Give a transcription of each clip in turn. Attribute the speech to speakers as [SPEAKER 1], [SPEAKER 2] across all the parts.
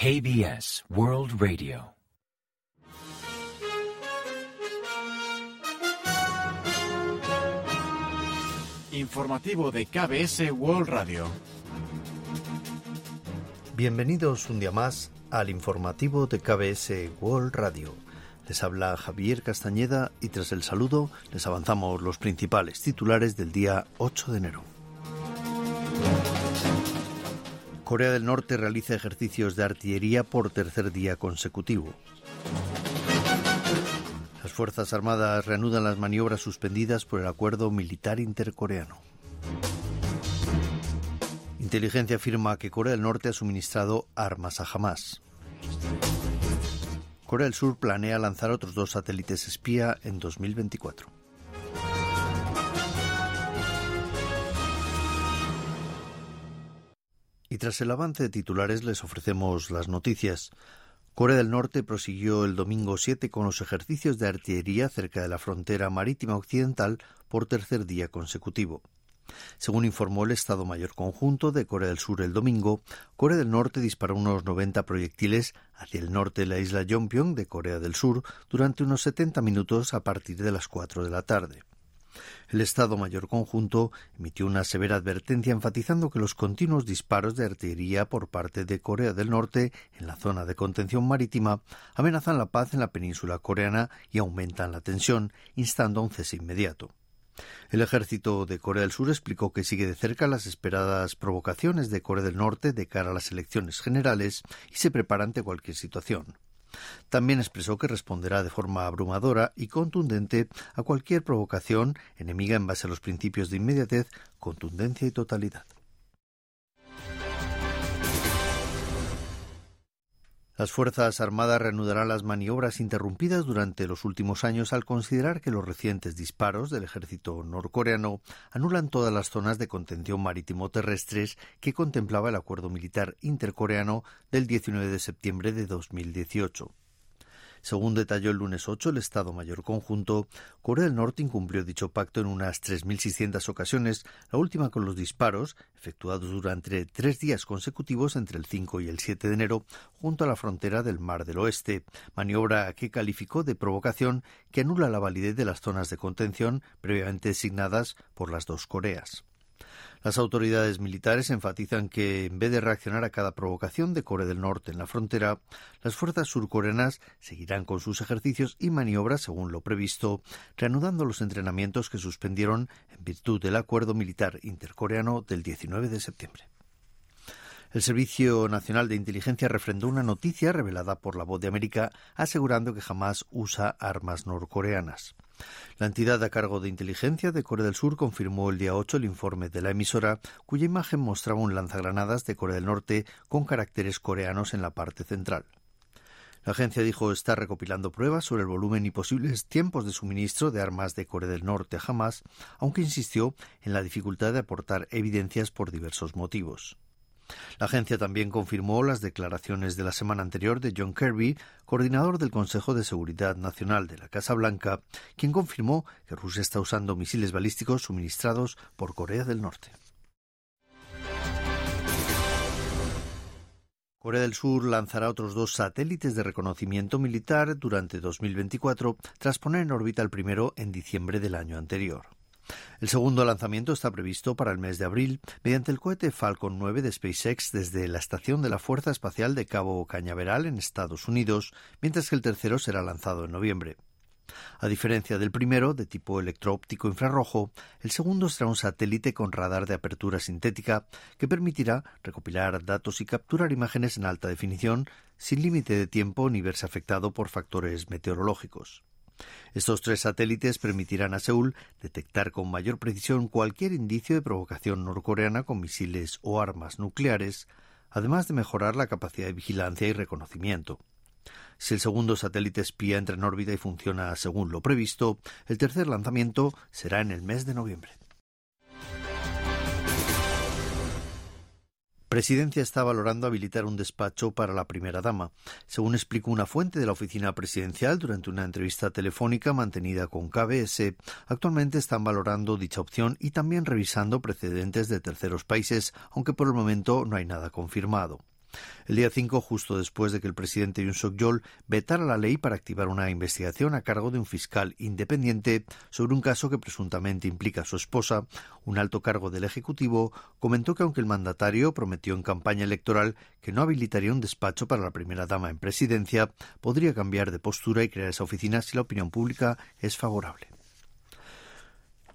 [SPEAKER 1] KBS World Radio.
[SPEAKER 2] Informativo de KBS World Radio.
[SPEAKER 3] Bienvenidos un día más al informativo de KBS World Radio. Les habla Javier Castañeda y tras el saludo les avanzamos los principales titulares del día 8 de enero. Corea del Norte realiza ejercicios de artillería por tercer día consecutivo. Las Fuerzas Armadas reanudan las maniobras suspendidas por el acuerdo militar intercoreano. Inteligencia afirma que Corea del Norte ha suministrado armas a Hamas. Corea del Sur planea lanzar otros dos satélites espía en 2024. Y tras el avance de titulares les ofrecemos las noticias. Corea del Norte prosiguió el domingo 7 con los ejercicios de artillería cerca de la frontera marítima occidental por tercer día consecutivo. Según informó el Estado Mayor Conjunto de Corea del Sur el domingo, Corea del Norte disparó unos 90 proyectiles hacia el norte de la isla Yongbyon de Corea del Sur durante unos 70 minutos a partir de las 4 de la tarde. El Estado Mayor Conjunto emitió una severa advertencia enfatizando que los continuos disparos de artillería por parte de Corea del Norte en la zona de contención marítima amenazan la paz en la península coreana y aumentan la tensión, instando a un cese inmediato. El ejército de Corea del Sur explicó que sigue de cerca las esperadas provocaciones de Corea del Norte de cara a las elecciones generales y se prepara ante cualquier situación. También expresó que responderá de forma abrumadora y contundente a cualquier provocación enemiga en base a los principios de inmediatez, contundencia y totalidad. Las Fuerzas Armadas reanudarán las maniobras interrumpidas durante los últimos años al considerar que los recientes disparos del ejército norcoreano anulan todas las zonas de contención marítimo terrestres que contemplaba el acuerdo militar intercoreano del 19 de septiembre de 2018. Según detalló el lunes 8 el Estado Mayor Conjunto, Corea del Norte incumplió dicho pacto en unas 3.600 ocasiones, la última con los disparos, efectuados durante tres días consecutivos entre el 5 y el 7 de enero, junto a la frontera del Mar del Oeste, maniobra que calificó de provocación que anula la validez de las zonas de contención previamente designadas por las dos Coreas. Las autoridades militares enfatizan que, en vez de reaccionar a cada provocación de Corea del Norte en la frontera, las fuerzas surcoreanas seguirán con sus ejercicios y maniobras según lo previsto, reanudando los entrenamientos que suspendieron en virtud del acuerdo militar intercoreano del 19 de septiembre. El Servicio Nacional de Inteligencia refrendó una noticia revelada por la Voz de América asegurando que jamás usa armas norcoreanas. La entidad a cargo de inteligencia de Corea del Sur confirmó el día 8 el informe de la emisora, cuya imagen mostraba un lanzagranadas de Corea del Norte con caracteres coreanos en la parte central. La agencia dijo estar recopilando pruebas sobre el volumen y posibles tiempos de suministro de armas de Corea del Norte a Hamas, aunque insistió en la dificultad de aportar evidencias por diversos motivos. La agencia también confirmó las declaraciones de la semana anterior de John Kirby, coordinador del Consejo de Seguridad Nacional de la Casa Blanca, quien confirmó que Rusia está usando misiles balísticos suministrados por Corea del Norte. Corea del Sur lanzará otros dos satélites de reconocimiento militar durante 2024, tras poner en órbita el primero en diciembre del año anterior. El segundo lanzamiento está previsto para el mes de abril mediante el cohete Falcon 9 de SpaceX desde la estación de la Fuerza Espacial de Cabo Cañaveral en Estados Unidos, mientras que el tercero será lanzado en noviembre. A diferencia del primero, de tipo electroóptico infrarrojo, el segundo será un satélite con radar de apertura sintética que permitirá recopilar datos y capturar imágenes en alta definición sin límite de tiempo ni verse afectado por factores meteorológicos. Estos tres satélites permitirán a Seúl detectar con mayor precisión cualquier indicio de provocación norcoreana con misiles o armas nucleares, además de mejorar la capacidad de vigilancia y reconocimiento. Si el segundo satélite espía entra en órbita y funciona según lo previsto, el tercer lanzamiento será en el mes de noviembre. Presidencia está valorando habilitar un despacho para la primera dama, según explicó una fuente de la oficina presidencial durante una entrevista telefónica mantenida con KBS. Actualmente están valorando dicha opción y también revisando precedentes de terceros países, aunque por el momento no hay nada confirmado. El día 5, justo después de que el presidente Yoon Suk-yeol vetara la ley para activar una investigación a cargo de un fiscal independiente sobre un caso que presuntamente implica a su esposa, un alto cargo del Ejecutivo comentó que aunque el mandatario prometió en campaña electoral que no habilitaría un despacho para la primera dama en presidencia, podría cambiar de postura y crear esa oficina si la opinión pública es favorable.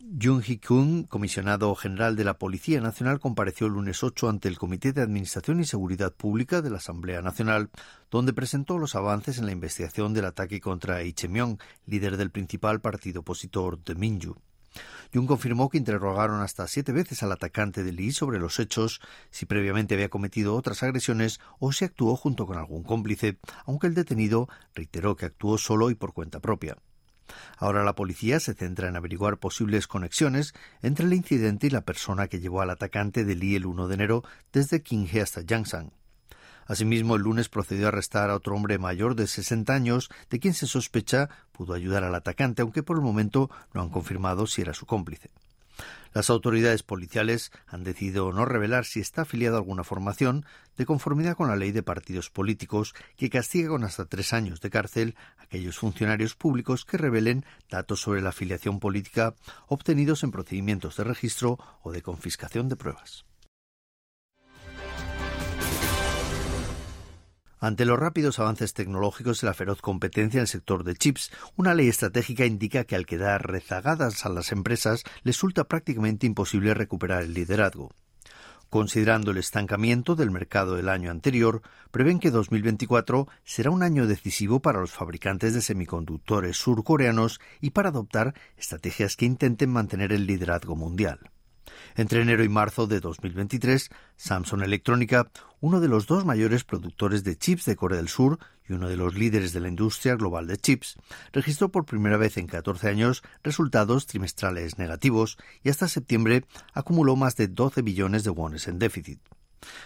[SPEAKER 3] Jung Hee-kung, comisionado general de la Policía Nacional, compareció el lunes 8 ante el Comité de Administración y Seguridad Pública de la Asamblea Nacional, donde presentó los avances en la investigación del ataque contra Myung, líder del principal partido opositor de Minju. Jung confirmó que interrogaron hasta siete veces al atacante de Lee sobre los hechos, si previamente había cometido otras agresiones o si actuó junto con algún cómplice, aunque el detenido reiteró que actuó solo y por cuenta propia. Ahora la policía se centra en averiguar posibles conexiones entre el incidente y la persona que llevó al atacante de Lee el 1 de enero desde Qinghe hasta Yangshan. Asimismo, el lunes procedió a arrestar a otro hombre mayor de 60 años, de quien se sospecha pudo ayudar al atacante, aunque por el momento no han confirmado si era su cómplice. Las autoridades policiales han decidido no revelar si está afiliado a alguna formación de conformidad con la ley de partidos políticos que castiga con hasta tres años de cárcel a aquellos funcionarios públicos que revelen datos sobre la afiliación política obtenidos en procedimientos de registro o de confiscación de pruebas. Ante los rápidos avances tecnológicos y la feroz competencia en el sector de chips, una ley estratégica indica que al quedar rezagadas a las empresas, les resulta prácticamente imposible recuperar el liderazgo. Considerando el estancamiento del mercado del año anterior, prevén que 2024 será un año decisivo para los fabricantes de semiconductores surcoreanos y para adoptar estrategias que intenten mantener el liderazgo mundial. Entre enero y marzo de 2023, Samsung Electrónica, uno de los dos mayores productores de chips de Corea del Sur y uno de los líderes de la industria global de chips, registró por primera vez en 14 años resultados trimestrales negativos y hasta septiembre acumuló más de 12 billones de wones en déficit.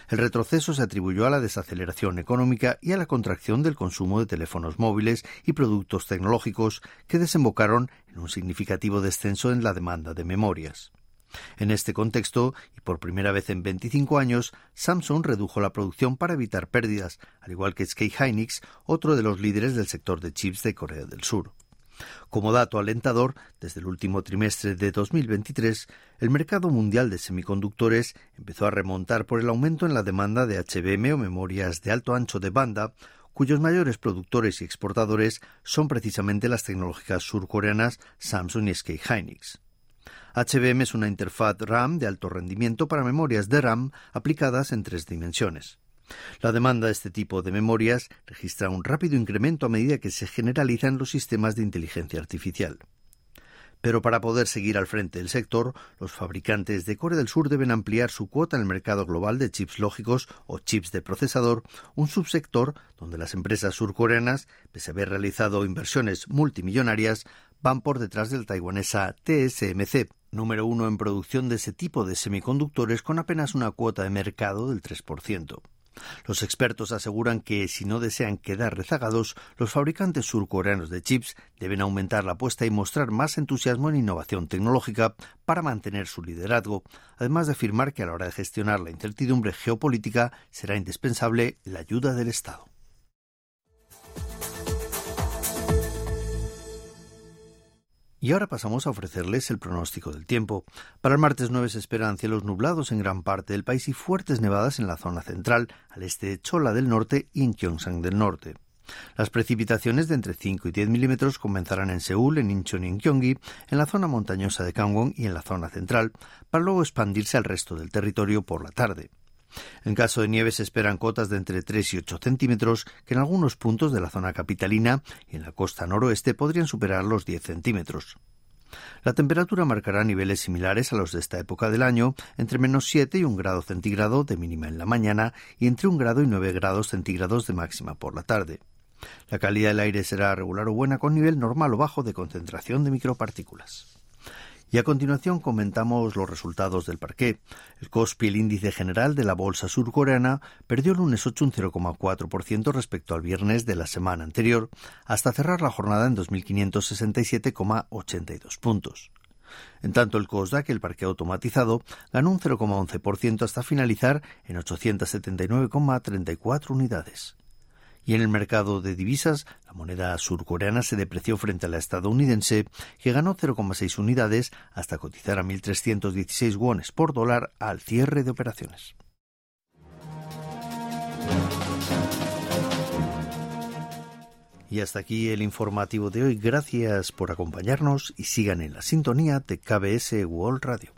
[SPEAKER 3] El retroceso se atribuyó a la desaceleración económica y a la contracción del consumo de teléfonos móviles y productos tecnológicos que desembocaron en un significativo descenso en la demanda de memorias. En este contexto, y por primera vez en 25 años, Samsung redujo la producción para evitar pérdidas, al igual que SK Hynix, otro de los líderes del sector de chips de Corea del Sur. Como dato alentador, desde el último trimestre de 2023, el mercado mundial de semiconductores empezó a remontar por el aumento en la demanda de HBM o memorias de alto ancho de banda, cuyos mayores productores y exportadores son precisamente las tecnológicas surcoreanas Samsung y SK Hynix. HBM es una interfaz RAM de alto rendimiento para memorias de RAM aplicadas en tres dimensiones. La demanda de este tipo de memorias registra un rápido incremento a medida que se generalizan los sistemas de inteligencia artificial. Pero para poder seguir al frente del sector, los fabricantes de Corea del Sur deben ampliar su cuota en el mercado global de chips lógicos o chips de procesador, un subsector donde las empresas surcoreanas, pese a haber realizado inversiones multimillonarias, van por detrás del taiwanesa TSMC, número uno en producción de ese tipo de semiconductores con apenas una cuota de mercado del 3%. Los expertos aseguran que si no desean quedar rezagados, los fabricantes surcoreanos de chips deben aumentar la apuesta y mostrar más entusiasmo en innovación tecnológica para mantener su liderazgo, además de afirmar que a la hora de gestionar la incertidumbre geopolítica será indispensable la ayuda del Estado. Y ahora pasamos a ofrecerles el pronóstico del tiempo. Para el martes 9 se esperan cielos nublados en gran parte del país y fuertes nevadas en la zona central, al este de Chola del norte y en Gyeongsang del norte. Las precipitaciones de entre 5 y 10 milímetros comenzarán en Seúl, en Incheon y en Gyeonggi, en la zona montañosa de Gangwon y en la zona central, para luego expandirse al resto del territorio por la tarde. En caso de nieve se esperan cotas de entre 3 y 8 centímetros, que en algunos puntos de la zona capitalina y en la costa noroeste podrían superar los 10 centímetros. La temperatura marcará niveles similares a los de esta época del año, entre menos 7 y un grado centígrado de mínima en la mañana y entre un grado y 9 grados centígrados de máxima por la tarde. La calidad del aire será regular o buena con nivel normal o bajo de concentración de micropartículas. Y a continuación comentamos los resultados del parqué. El Kospi, el índice general de la bolsa surcoreana, perdió el lunes 8 un 0,4% respecto al viernes de la semana anterior, hasta cerrar la jornada en 2.567,82 puntos. En tanto, el COSDAC, el parque automatizado, ganó un 0,11% hasta finalizar en 879,34 unidades. Y en el mercado de divisas, la moneda surcoreana se depreció frente a la estadounidense, que ganó 0,6 unidades hasta cotizar a 1.316 wones por dólar al cierre de operaciones. Y hasta aquí el informativo de hoy. Gracias por acompañarnos y sigan en la sintonía de KBS World Radio.